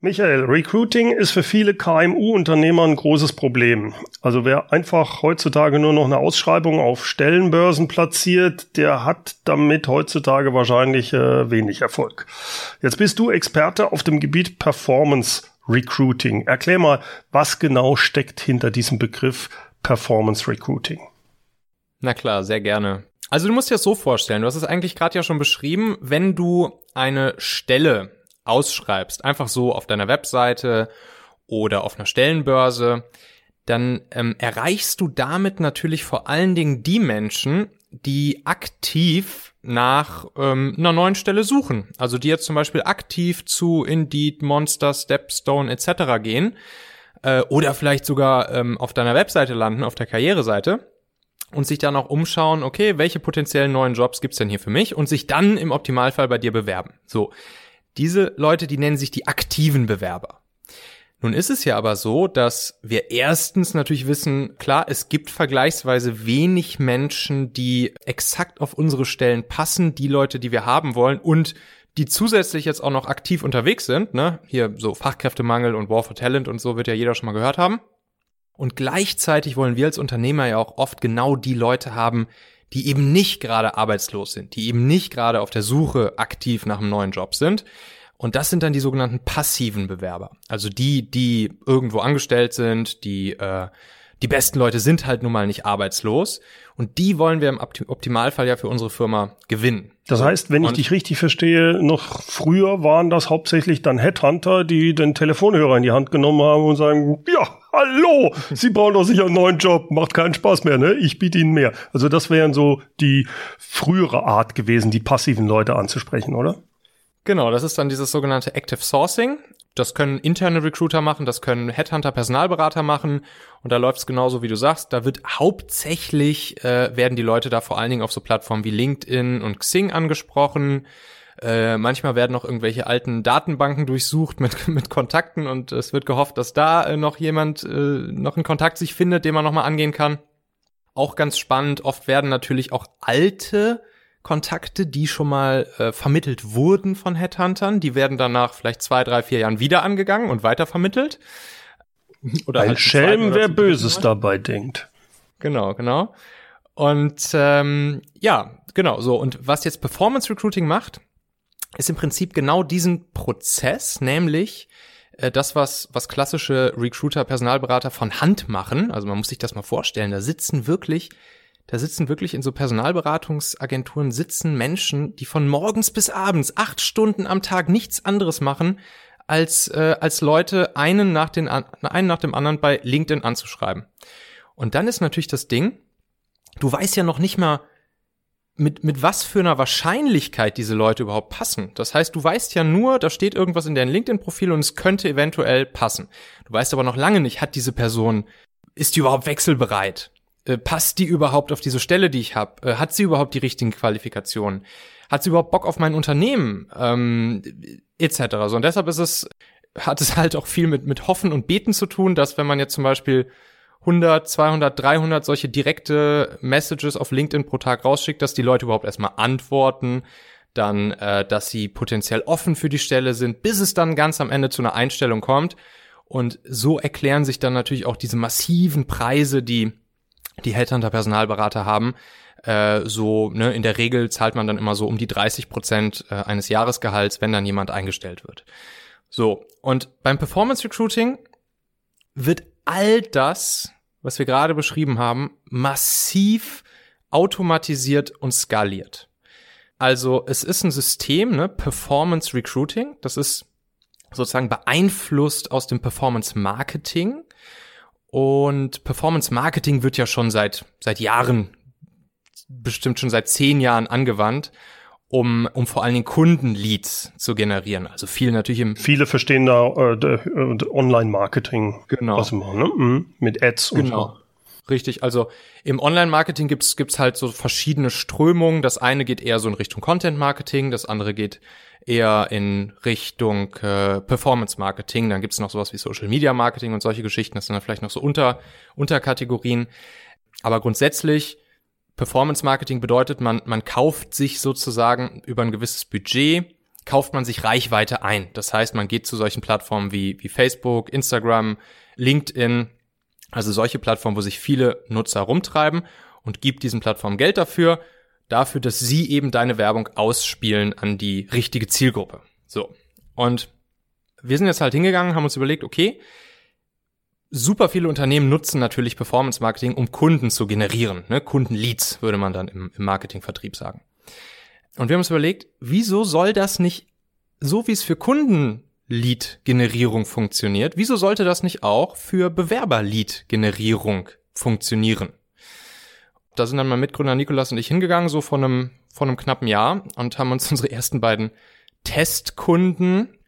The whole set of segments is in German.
Michael, Recruiting ist für viele KMU-Unternehmer ein großes Problem. Also wer einfach heutzutage nur noch eine Ausschreibung auf Stellenbörsen platziert, der hat damit heutzutage wahrscheinlich äh, wenig Erfolg. Jetzt bist du Experte auf dem Gebiet Performance Recruiting. Erklär mal, was genau steckt hinter diesem Begriff Performance Recruiting? Na klar, sehr gerne. Also du musst dir das so vorstellen, du hast es eigentlich gerade ja schon beschrieben, wenn du eine Stelle ausschreibst, einfach so auf deiner Webseite oder auf einer Stellenbörse, dann ähm, erreichst du damit natürlich vor allen Dingen die Menschen, die aktiv nach ähm, einer neuen Stelle suchen. Also die jetzt zum Beispiel aktiv zu Indeed, Monster, Stepstone etc. gehen äh, oder vielleicht sogar ähm, auf deiner Webseite landen, auf der Karriereseite und sich dann auch umschauen, okay, welche potenziellen neuen Jobs gibt's denn hier für mich und sich dann im Optimalfall bei dir bewerben. So, diese Leute, die nennen sich die aktiven Bewerber. Nun ist es ja aber so, dass wir erstens natürlich wissen, klar, es gibt vergleichsweise wenig Menschen, die exakt auf unsere Stellen passen, die Leute, die wir haben wollen und die zusätzlich jetzt auch noch aktiv unterwegs sind, ne? Hier so Fachkräftemangel und War for Talent und so wird ja jeder schon mal gehört haben. Und gleichzeitig wollen wir als Unternehmer ja auch oft genau die Leute haben, die eben nicht gerade arbeitslos sind, die eben nicht gerade auf der Suche aktiv nach einem neuen Job sind. Und das sind dann die sogenannten passiven Bewerber. Also die, die irgendwo angestellt sind, die äh, die besten Leute sind halt nun mal nicht arbeitslos und die wollen wir im Optimalfall ja für unsere Firma gewinnen. Das heißt, wenn ich dich richtig verstehe, noch früher waren das hauptsächlich dann Headhunter, die den Telefonhörer in die Hand genommen haben und sagen, ja, hallo, Sie brauchen doch sicher einen neuen Job, macht keinen Spaß mehr, ne? Ich biete Ihnen mehr. Also das wären so die frühere Art gewesen, die passiven Leute anzusprechen, oder? Genau, das ist dann dieses sogenannte Active Sourcing. Das können interne Recruiter machen, das können Headhunter, Personalberater machen. Und da läuft es genauso, wie du sagst. Da wird hauptsächlich, äh, werden die Leute da vor allen Dingen auf so Plattformen wie LinkedIn und Xing angesprochen. Äh, manchmal werden noch irgendwelche alten Datenbanken durchsucht mit, mit Kontakten und es wird gehofft, dass da äh, noch jemand, äh, noch ein Kontakt sich findet, den man nochmal angehen kann. Auch ganz spannend, oft werden natürlich auch alte Kontakte, die schon mal äh, vermittelt wurden von Headhuntern, die werden danach vielleicht zwei, drei, vier Jahren wieder angegangen und weiter vermittelt. Oder Ein halt Schelm, wer Böses dabei denkt. Genau, genau. Und ähm, ja, genau so. Und was jetzt Performance Recruiting macht, ist im Prinzip genau diesen Prozess, nämlich äh, das, was, was klassische Recruiter, Personalberater von Hand machen. Also man muss sich das mal vorstellen. Da sitzen wirklich da sitzen wirklich in so Personalberatungsagenturen sitzen Menschen, die von morgens bis abends acht Stunden am Tag nichts anderes machen, als, äh, als Leute einen nach, den, einen nach dem anderen bei LinkedIn anzuschreiben. Und dann ist natürlich das Ding, du weißt ja noch nicht mal, mit, mit was für einer Wahrscheinlichkeit diese Leute überhaupt passen. Das heißt, du weißt ja nur, da steht irgendwas in deinem LinkedIn-Profil und es könnte eventuell passen. Du weißt aber noch lange nicht, hat diese Person, ist die überhaupt wechselbereit? Äh, passt die überhaupt auf diese Stelle, die ich habe? Äh, hat sie überhaupt die richtigen Qualifikationen? Hat sie überhaupt Bock auf mein Unternehmen? Ähm, etc. So, und deshalb ist es, hat es halt auch viel mit, mit Hoffen und Beten zu tun, dass wenn man jetzt zum Beispiel 100, 200, 300 solche direkte Messages auf LinkedIn pro Tag rausschickt, dass die Leute überhaupt erstmal antworten, dann, äh, dass sie potenziell offen für die Stelle sind, bis es dann ganz am Ende zu einer Einstellung kommt. Und so erklären sich dann natürlich auch diese massiven Preise, die die Headhunter Personalberater haben. Äh, so, ne, in der Regel zahlt man dann immer so um die 30 Prozent äh, eines Jahresgehalts, wenn dann jemand eingestellt wird. So, und beim Performance Recruiting wird all das, was wir gerade beschrieben haben, massiv automatisiert und skaliert. Also es ist ein System, ne, Performance Recruiting, das ist sozusagen beeinflusst aus dem Performance Marketing und Performance Marketing wird ja schon seit, seit Jahren, bestimmt schon seit zehn Jahren angewandt, um, um vor allen Dingen Kundenleads zu generieren. Also viel natürlich im. Viele verstehen da äh, Online-Marketing. Genau. Was machen, ne? Mhm. Mit Ads und genau. so. Richtig, also im Online-Marketing gibt's gibt's halt so verschiedene Strömungen. Das eine geht eher so in Richtung Content-Marketing, das andere geht eher in Richtung äh, Performance Marketing. Dann gibt's noch sowas wie Social Media Marketing und solche Geschichten. Das sind dann vielleicht noch so Unter Unterkategorien. Aber grundsätzlich Performance Marketing bedeutet, man man kauft sich sozusagen über ein gewisses Budget kauft man sich Reichweite ein. Das heißt, man geht zu solchen Plattformen wie, wie Facebook, Instagram, LinkedIn, also solche Plattformen, wo sich viele Nutzer rumtreiben und gibt diesen Plattformen Geld dafür, dafür, dass sie eben deine Werbung ausspielen an die richtige Zielgruppe. So. Und wir sind jetzt halt hingegangen, haben uns überlegt, okay, super viele Unternehmen nutzen natürlich Performance Marketing, um Kunden zu generieren. Ne? Kundenleads würde man dann im, im Marketingvertrieb sagen. Und wir haben uns überlegt, wieso soll das nicht, so wie es für Kunden-Lead-Generierung funktioniert, wieso sollte das nicht auch für Bewerber-Lead-Generierung funktionieren? Da sind dann mein Mitgründer Nikolas und ich hingegangen, so vor einem, vor einem knappen Jahr und haben uns unsere ersten beiden Testkunden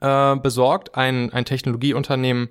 äh, besorgt. Ein, ein Technologieunternehmen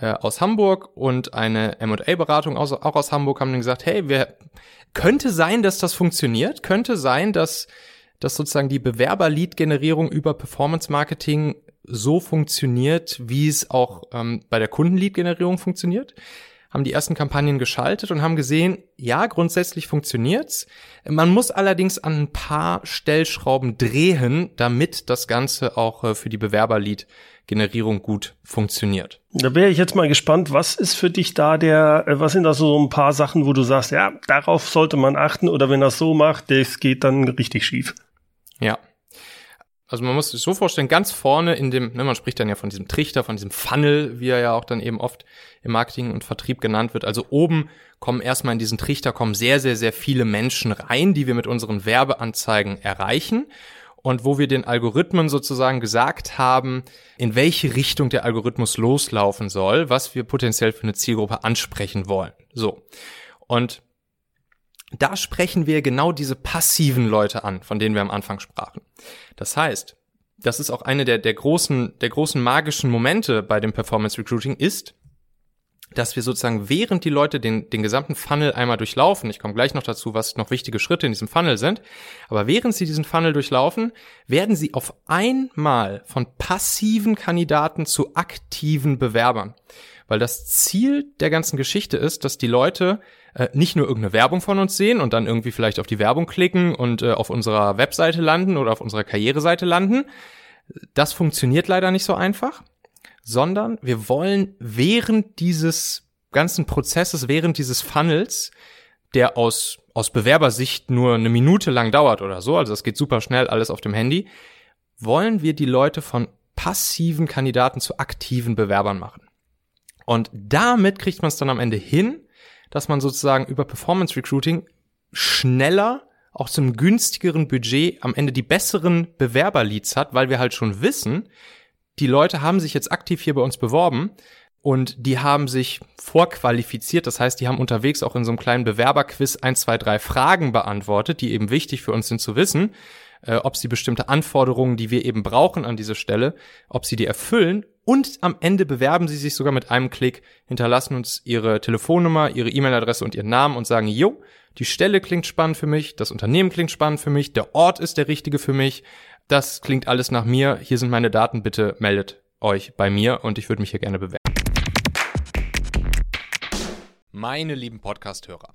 äh, aus Hamburg und eine M&A-Beratung auch aus Hamburg haben dann gesagt, hey, wir, könnte sein, dass das funktioniert, könnte sein, dass, dass sozusagen die Bewerber-Lead-Generierung über Performance-Marketing so funktioniert, wie es auch ähm, bei der Kunden-Lead-Generierung funktioniert haben die ersten Kampagnen geschaltet und haben gesehen, ja, grundsätzlich funktioniert's. Man muss allerdings an ein paar Stellschrauben drehen, damit das Ganze auch äh, für die Bewerberlead-Generierung gut funktioniert. Da wäre ich jetzt mal gespannt, was ist für dich da der, äh, was sind da so ein paar Sachen, wo du sagst, ja, darauf sollte man achten oder wenn das so macht, das geht dann richtig schief. Ja, also man muss sich so vorstellen, ganz vorne in dem, ne, man spricht dann ja von diesem Trichter, von diesem Funnel, wie er ja auch dann eben oft im Marketing und Vertrieb genannt wird. Also oben kommen erstmal in diesen Trichter kommen sehr, sehr, sehr viele Menschen rein, die wir mit unseren Werbeanzeigen erreichen und wo wir den Algorithmen sozusagen gesagt haben, in welche Richtung der Algorithmus loslaufen soll, was wir potenziell für eine Zielgruppe ansprechen wollen. So. Und da sprechen wir genau diese passiven Leute an, von denen wir am Anfang sprachen. Das heißt, das ist auch eine der, der großen, der großen magischen Momente bei dem Performance Recruiting ist, dass wir sozusagen während die Leute den, den gesamten Funnel einmal durchlaufen, ich komme gleich noch dazu, was noch wichtige Schritte in diesem Funnel sind, aber während sie diesen Funnel durchlaufen, werden sie auf einmal von passiven Kandidaten zu aktiven Bewerbern. Weil das Ziel der ganzen Geschichte ist, dass die Leute äh, nicht nur irgendeine Werbung von uns sehen und dann irgendwie vielleicht auf die Werbung klicken und äh, auf unserer Webseite landen oder auf unserer Karriereseite landen. Das funktioniert leider nicht so einfach, sondern wir wollen während dieses ganzen Prozesses, während dieses Funnels, der aus, aus Bewerbersicht nur eine Minute lang dauert oder so, also das geht super schnell alles auf dem Handy, wollen wir die Leute von passiven Kandidaten zu aktiven Bewerbern machen. Und damit kriegt man es dann am Ende hin, dass man sozusagen über Performance Recruiting schneller auch zum günstigeren Budget am Ende die besseren Bewerberleads hat, weil wir halt schon wissen, die Leute haben sich jetzt aktiv hier bei uns beworben und die haben sich vorqualifiziert. Das heißt, die haben unterwegs auch in so einem kleinen Bewerberquiz ein, zwei, drei Fragen beantwortet, die eben wichtig für uns sind zu wissen, äh, ob sie bestimmte Anforderungen, die wir eben brauchen an dieser Stelle, ob sie die erfüllen und am Ende bewerben sie sich sogar mit einem Klick, hinterlassen uns ihre Telefonnummer, ihre E-Mail-Adresse und ihren Namen und sagen, jo, die Stelle klingt spannend für mich, das Unternehmen klingt spannend für mich, der Ort ist der richtige für mich, das klingt alles nach mir, hier sind meine Daten, bitte meldet euch bei mir und ich würde mich hier gerne bewerben. Meine lieben Podcast-Hörer,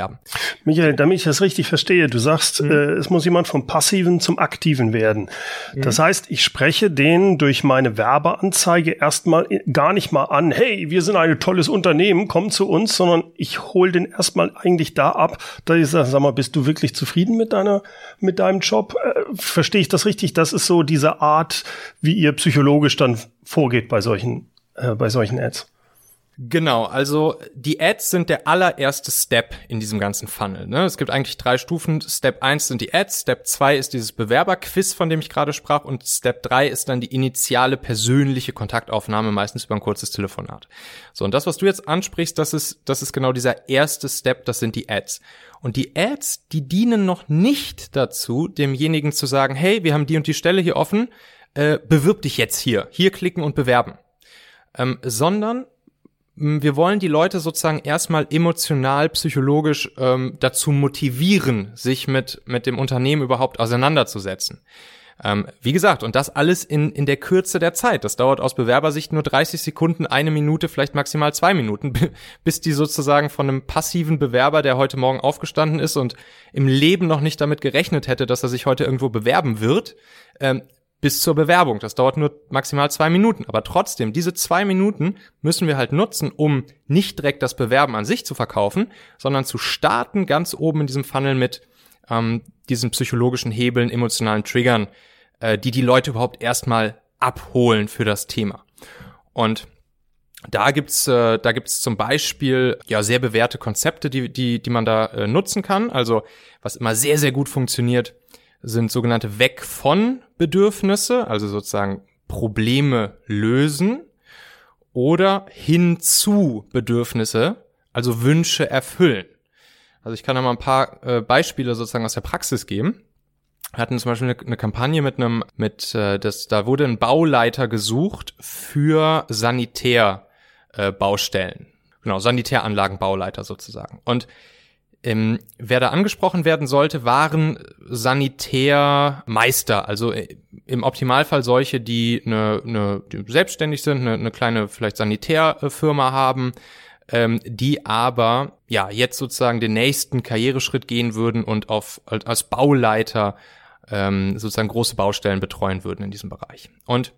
ja. Michael, damit ich das richtig verstehe, du sagst, mhm. äh, es muss jemand vom Passiven zum Aktiven werden. Mhm. Das heißt, ich spreche den durch meine Werbeanzeige erstmal gar nicht mal an, hey, wir sind ein tolles Unternehmen, komm zu uns, sondern ich hole den erstmal eigentlich da ab, da ich sage, sag mal, bist du wirklich zufrieden mit deiner, mit deinem Job? Äh, verstehe ich das richtig? Das ist so diese Art, wie ihr psychologisch dann vorgeht bei solchen, äh, bei solchen Ads. Genau, also die Ads sind der allererste Step in diesem ganzen Funnel. Ne? Es gibt eigentlich drei Stufen. Step 1 sind die Ads, Step 2 ist dieses Bewerberquiz, von dem ich gerade sprach, und Step 3 ist dann die initiale persönliche Kontaktaufnahme, meistens über ein kurzes Telefonat. So, und das, was du jetzt ansprichst, das ist, das ist genau dieser erste Step, das sind die Ads. Und die Ads, die dienen noch nicht dazu, demjenigen zu sagen, hey, wir haben die und die Stelle hier offen, äh, bewirb dich jetzt hier, hier klicken und bewerben. Ähm, sondern wir wollen die Leute sozusagen erstmal emotional, psychologisch ähm, dazu motivieren, sich mit, mit dem Unternehmen überhaupt auseinanderzusetzen. Ähm, wie gesagt, und das alles in, in der Kürze der Zeit. Das dauert aus Bewerbersicht nur 30 Sekunden, eine Minute, vielleicht maximal zwei Minuten, bis die sozusagen von einem passiven Bewerber, der heute Morgen aufgestanden ist und im Leben noch nicht damit gerechnet hätte, dass er sich heute irgendwo bewerben wird, ähm, bis zur Bewerbung. Das dauert nur maximal zwei Minuten. Aber trotzdem, diese zwei Minuten müssen wir halt nutzen, um nicht direkt das Bewerben an sich zu verkaufen, sondern zu starten ganz oben in diesem Funnel mit ähm, diesen psychologischen Hebeln, emotionalen Triggern, äh, die die Leute überhaupt erstmal abholen für das Thema. Und da gibt's, äh, da gibt's zum Beispiel ja sehr bewährte Konzepte, die, die, die man da äh, nutzen kann. Also was immer sehr, sehr gut funktioniert, sind sogenannte Weg von Bedürfnisse, also sozusagen Probleme lösen oder hinzu Bedürfnisse, also Wünsche erfüllen. Also ich kann da mal ein paar äh, Beispiele sozusagen aus der Praxis geben. Wir hatten zum Beispiel eine, eine Kampagne mit einem, mit, äh, das, da wurde ein Bauleiter gesucht für Sanitärbaustellen. Äh, genau, Sanitäranlagenbauleiter sozusagen. Und ähm, wer da angesprochen werden sollte, waren Sanitärmeister, also äh, im Optimalfall solche, die, eine, eine, die selbstständig sind, eine, eine kleine vielleicht Sanitärfirma haben, ähm, die aber ja jetzt sozusagen den nächsten Karriereschritt gehen würden und auf als Bauleiter ähm, sozusagen große Baustellen betreuen würden in diesem Bereich. Und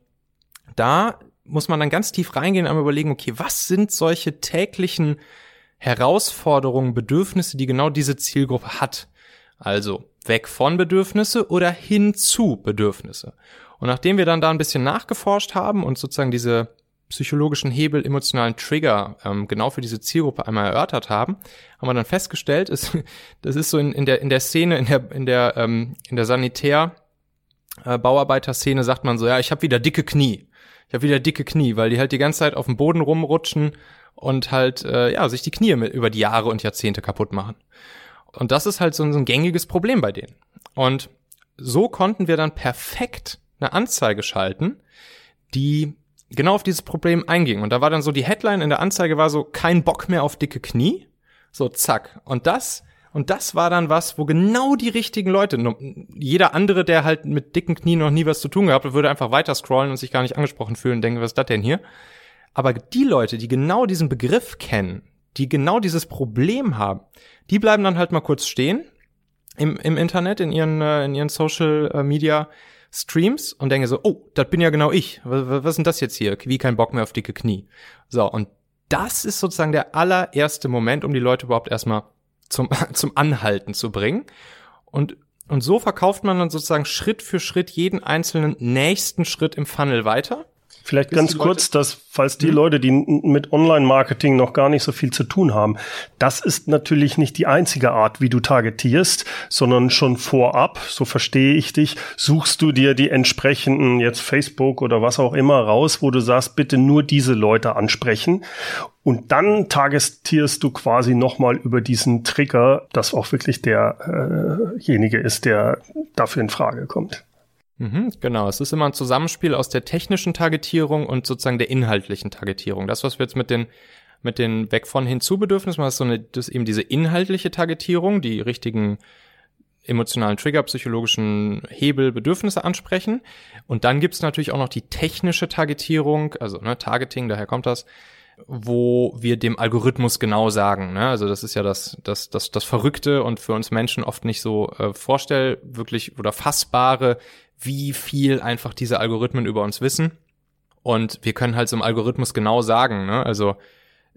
da muss man dann ganz tief reingehen und überlegen, okay, was sind solche täglichen Herausforderungen, Bedürfnisse, die genau diese Zielgruppe hat. Also weg von Bedürfnisse oder hin zu Bedürfnisse. Und nachdem wir dann da ein bisschen nachgeforscht haben und sozusagen diese psychologischen Hebel, emotionalen Trigger ähm, genau für diese Zielgruppe einmal erörtert haben, haben wir dann festgestellt, ist, das ist so in, in, der, in der Szene, in der, in der, ähm, in der Sanitär, äh, Bauarbeiterszene sagt man so, ja, ich habe wieder dicke Knie. Ich habe wieder dicke Knie, weil die halt die ganze Zeit auf dem Boden rumrutschen und halt äh, ja sich die Knie mit, über die Jahre und Jahrzehnte kaputt machen. Und das ist halt so ein, so ein gängiges Problem bei denen. Und so konnten wir dann perfekt eine Anzeige schalten, die genau auf dieses Problem einging. Und da war dann so die Headline in der Anzeige war so kein Bock mehr auf dicke Knie. So zack. Und das und das war dann was, wo genau die richtigen Leute, jeder andere, der halt mit dicken Knien noch nie was zu tun gehabt hat, würde einfach weiter scrollen und sich gar nicht angesprochen fühlen und denken, was ist das denn hier? Aber die Leute, die genau diesen Begriff kennen, die genau dieses Problem haben, die bleiben dann halt mal kurz stehen im, im Internet, in ihren, äh, in ihren Social äh, Media Streams und denken so, oh, das bin ja genau ich. Was, was ist denn das jetzt hier? Wie kein Bock mehr auf dicke Knie. So, und das ist sozusagen der allererste Moment, um die Leute überhaupt erstmal zum, zum Anhalten zu bringen. Und, und so verkauft man dann sozusagen Schritt für Schritt jeden einzelnen nächsten Schritt im Funnel weiter. Vielleicht ganz kurz, dass falls die hm? Leute, die mit Online-Marketing noch gar nicht so viel zu tun haben, das ist natürlich nicht die einzige Art, wie du targetierst, sondern schon vorab, so verstehe ich dich, suchst du dir die entsprechenden jetzt Facebook oder was auch immer raus, wo du sagst, bitte nur diese Leute ansprechen. Und dann targetierst du quasi nochmal über diesen Trigger, dass auch wirklich derjenige äh ist, der dafür in Frage kommt. Mhm, genau, es ist immer ein Zusammenspiel aus der technischen Targetierung und sozusagen der inhaltlichen Targetierung. Das, was wir jetzt mit den mit den weg von hinzu-Bedürfnissen, das ist so eine, das eben diese inhaltliche Targetierung, die richtigen emotionalen Trigger, psychologischen Hebel, Bedürfnisse ansprechen. Und dann gibt's natürlich auch noch die technische Targetierung, also ne, Targeting, daher kommt das, wo wir dem Algorithmus genau sagen. Ne? Also das ist ja das, das, das, das Verrückte und für uns Menschen oft nicht so äh, vorstell, wirklich oder fassbare, wie viel einfach diese Algorithmen über uns wissen. Und wir können halt so im Algorithmus genau sagen, ne? also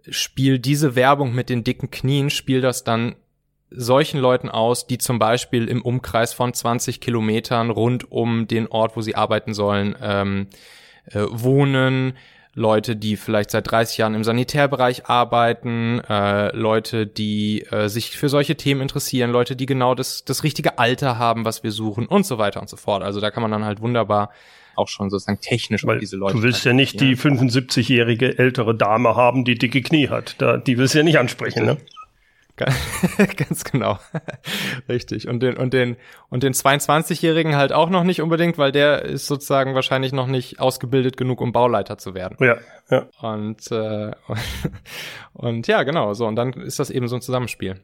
spiel diese Werbung mit den dicken Knien, spiel das dann solchen Leuten aus, die zum Beispiel im Umkreis von 20 Kilometern rund um den Ort, wo sie arbeiten sollen, ähm, äh, wohnen, Leute, die vielleicht seit 30 Jahren im Sanitärbereich arbeiten, äh, Leute, die äh, sich für solche Themen interessieren, Leute, die genau das, das richtige Alter haben, was wir suchen und so weiter und so fort. Also da kann man dann halt wunderbar auch schon sozusagen technisch Weil diese Leute. Du willst ja nicht die 75-jährige ältere Dame haben, die dicke Knie hat. Da, die willst du ja nicht ansprechen, ne? Ganz genau. Richtig. Und den, und den, und den 22-Jährigen halt auch noch nicht unbedingt, weil der ist sozusagen wahrscheinlich noch nicht ausgebildet genug, um Bauleiter zu werden. Ja, ja. Und, äh, und, und ja, genau, so. Und dann ist das eben so ein Zusammenspiel.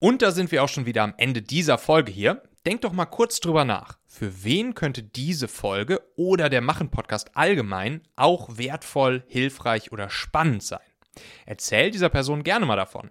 Und da sind wir auch schon wieder am Ende dieser Folge hier. Denk doch mal kurz drüber nach. Für wen könnte diese Folge oder der Machen-Podcast allgemein auch wertvoll, hilfreich oder spannend sein? Erzähl dieser Person gerne mal davon.